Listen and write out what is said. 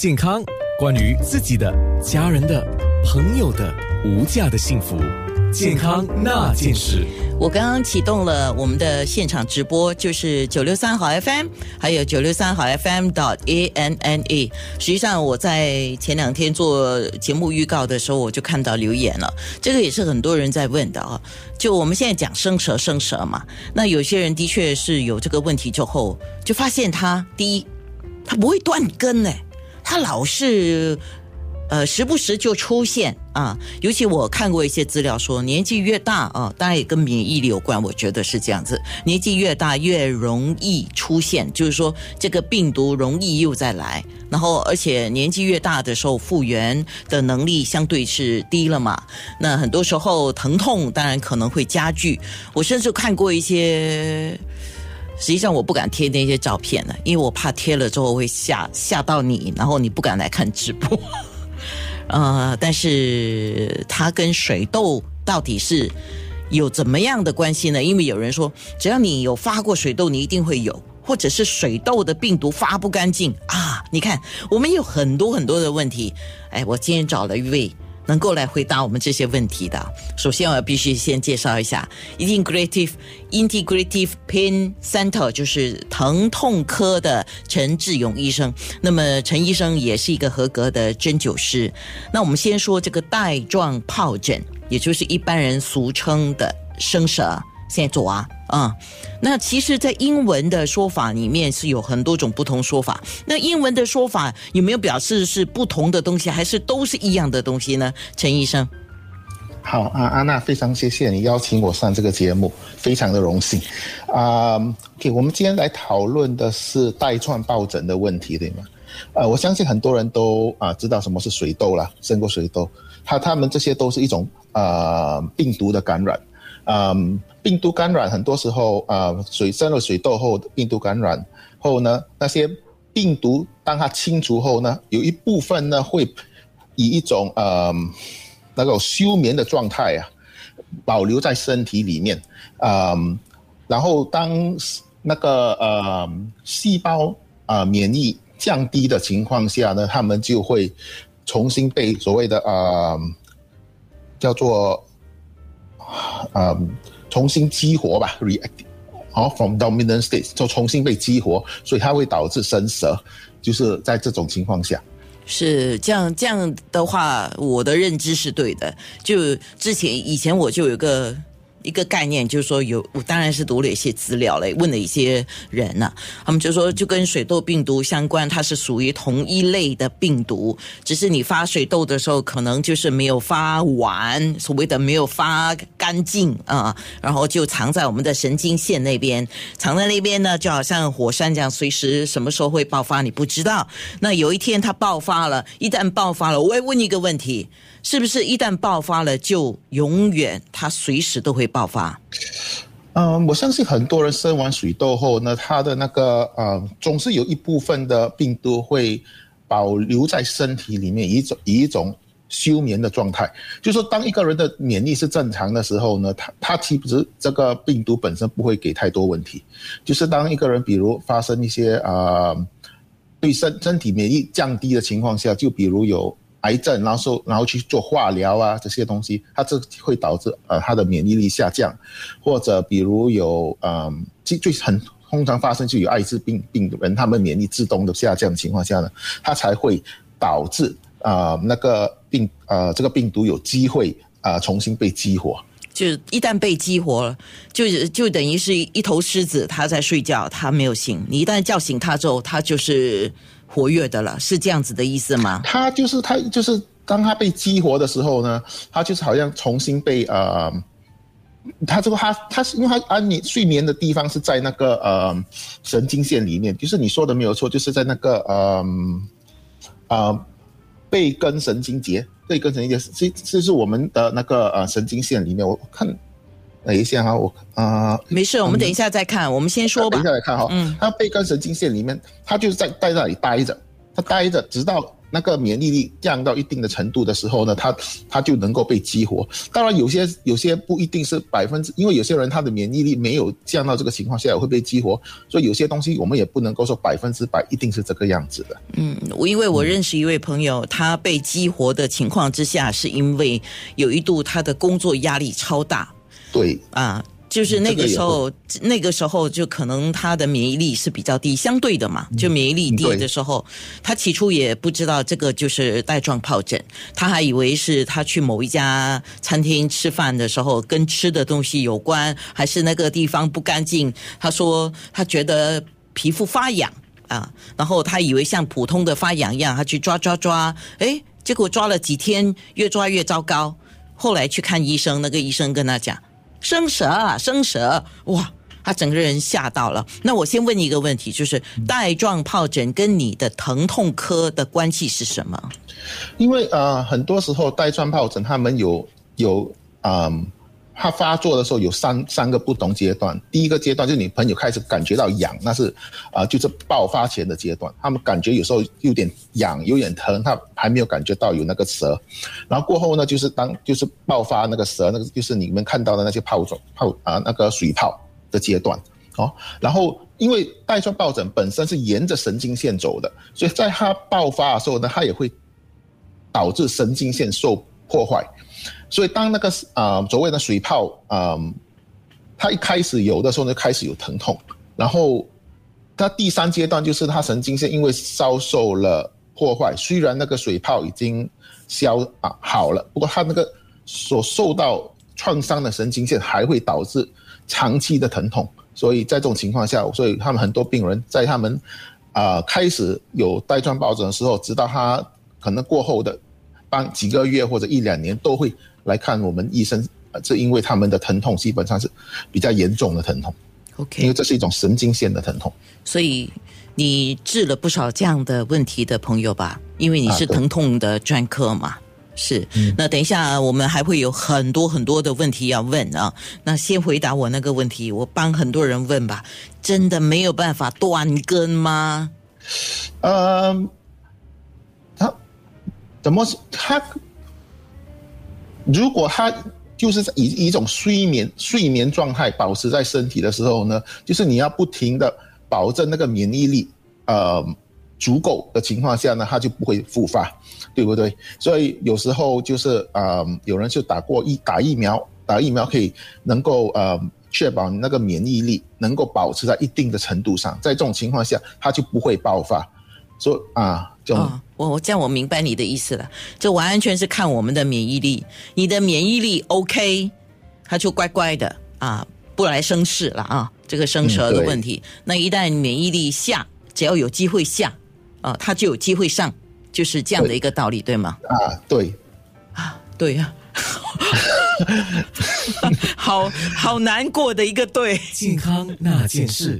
健康，关于自己的、家人的、朋友的无价的幸福，健康那件事。我刚刚启动了我们的现场直播，就是九六三好 FM，还有九六三好 FM dot A N N A。实际上，我在前两天做节目预告的时候，我就看到留言了。这个也是很多人在问的啊。就我们现在讲生蛇生蛇嘛，那有些人的确是有这个问题之后，就发现他第一，他不会断根呢，他老是。呃，时不时就出现啊，尤其我看过一些资料说，年纪越大啊，当然也跟免疫力有关，我觉得是这样子，年纪越大越容易出现，就是说这个病毒容易又再来，然后而且年纪越大的时候复原的能力相对是低了嘛，那很多时候疼痛当然可能会加剧，我甚至看过一些，实际上我不敢贴那些照片了，因为我怕贴了之后会吓吓到你，然后你不敢来看直播。呃，但是它跟水痘到底是有怎么样的关系呢？因为有人说，只要你有发过水痘，你一定会有，或者是水痘的病毒发不干净啊。你看，我们有很多很多的问题。哎，我今天找了一位。能够来回答我们这些问题的，首先我要必须先介绍一下 Integrative Integrative Pain Center，就是疼痛科的陈志勇医生。那么陈医生也是一个合格的针灸师。那我们先说这个带状疱疹，也就是一般人俗称的生蛇。现在做啊。啊，那其实，在英文的说法里面是有很多种不同说法。那英文的说法有没有表示是不同的东西，还是都是一样的东西呢？陈医生，好啊，安娜，非常谢谢你邀请我上这个节目，非常的荣幸。啊，OK，我们今天来讨论的是带状疱疹的问题，对吗？呃，我相信很多人都啊知道什么是水痘了，生过水痘，它它们这些都是一种呃病毒的感染，嗯。病毒感染很多时候啊，水生了水痘后，病毒感染后呢，那些病毒当它清除后呢，有一部分呢会以一种呃那种休眠的状态啊，保留在身体里面啊，然后当那个呃细胞啊免疫降低的情况下呢，他们就会重新被所谓的啊叫做呃。重新激活吧，react，好，from dominant state 就重新被激活，所以它会导致生蛇，就是在这种情况下，是这样这样的话，我的认知是对的。就之前以前我就有个。一个概念就是说，有我当然是读了一些资料嘞，问了一些人呐，他们就说就跟水痘病毒相关，它是属于同一类的病毒，只是你发水痘的时候可能就是没有发完，所谓的没有发干净啊，然后就藏在我们的神经线那边，藏在那边呢，就好像火山这样，随时什么时候会爆发你不知道。那有一天它爆发了，一旦爆发了，我会问一个问题。是不是一旦爆发了，就永远它随时都会爆发？嗯，我相信很多人生完水痘后，呢，他的那个呃，总是有一部分的病毒会保留在身体里面，一种以一种休眠的状态。就说当一个人的免疫是正常的时候呢，他他其实这个病毒本身不会给太多问题。就是当一个人比如发生一些啊，对身身体免疫降低的情况下，就比如有。癌症，然后说，然后去做化疗啊，这些东西，它这会导致呃，他的免疫力下降，或者比如有嗯，最最很通常发生就有艾滋病病人，他们免疫自动的下降的情况下呢，它才会导致啊那个病呃这个病毒有机会啊重新被激活。就一旦被激活了，就就等于是一头狮子，它在睡觉，它没有醒。你一旦叫醒它之后，它就是。活跃的了，是这样子的意思吗？它就是它就是当它被激活的时候呢，它就是好像重新被呃，它这个它它是因为它安眠睡眠的地方是在那个呃神经线里面，就是你说的没有错，就是在那个呃啊背根神经节，背根神经节是是是我们的那个呃神经线里面，我看。等一下哈，我啊，没事，我们等一下再看。我们先说吧。等一下来看哈，嗯，它背根神经线里面，它就是在在那里待着，它它待着，直到那个免疫力降到一定的程度的时候呢，它它就能够被激活。当然，有些有些不一定是百分之，因为有些人他的免疫力没有降到这个情况下也会被激活，所以有些东西我们也不能够说百分之百一定是这个样子的。嗯，我因为我认识一位朋友，他被激活的情况之下，是因为有一度他的工作压力超大对，啊。就是那个时这候，那个时候就可能他的免疫力是比较低，相对的嘛，就免疫力低的时候，他起初也不知道这个就是带状疱疹，他还以为是他去某一家餐厅吃饭的时候跟吃的东西有关，还是那个地方不干净。他说他觉得皮肤发痒啊，然后他以为像普通的发痒一样，他去抓抓抓，诶，结果抓了几天，越抓越糟糕。后来去看医生，那个医生跟他讲。生蛇，生蛇！哇，他整个人吓到了。那我先问一个问题，就是带状疱疹跟你的疼痛科的关系是什么？因为呃，很多时候带状疱疹他们有有啊，它发作的时候有三三个不同阶段。第一个阶段就是你朋友开始感觉到痒，那是啊、就是爆发前的阶段，他们感觉有时候有点痒，有点疼，他还没有感觉到有那个蛇。然后过后呢，就是当就是爆发那个蛇，那个就是你们看到的那些疱疹疱啊、那个水泡的阶段。哦，然后因为带状疱疹本身是沿着神经线走的，所以在它爆发的时候呢，它也会导致神经线受破坏。所以当那个啊、所谓的水泡啊、呃它一开始有的时候呢，开始有疼痛，然后它第三阶段就是它神经线因为遭受了破坏，虽然那个水泡已经消啊好了，不过它那个所受到创伤的神经线还会导致长期的疼痛，所以在这种情况下，所以他们很多病人在他们啊、开始有带状疱疹的时候，直到他可能过后的半几个月或者一两年，都会来看我们医生。呃这因为他们的疼痛基本上是比较严重的疼痛，OK，，因为这是一种神经线的疼痛。所以你治了不少这样的问题的朋友吧？因为你是疼痛的专科嘛。是，那等一下我们还会有很多很多的问题要问啊。那先回答我那个问题，我帮很多人问吧。真的没有办法断根吗？呃，他怎么是他如果他就是以一种睡眠睡眠状态保持在身体的时候呢，就是你要不停的保证那个免疫力呃足够的情况下呢，它就不会复发，对不对？所以有时候就是呃，有人就打过疫打疫苗，打疫苗可以能够呃确保你那个免疫力能够保持在一定的程度上，在这种情况下，它就不会爆发。所以啊，哦，我我这样我明白你的意思了，这完全是看我们的免疫力，你的免疫力 OK，他就乖乖的啊，不来生事了啊，这个生蛇的问题。那一旦免疫力下，只要有机会下啊，他就有机会上，就是这样的一个道理，对吗？啊，对，啊，对呀、好好难过的一个对。健康那件事。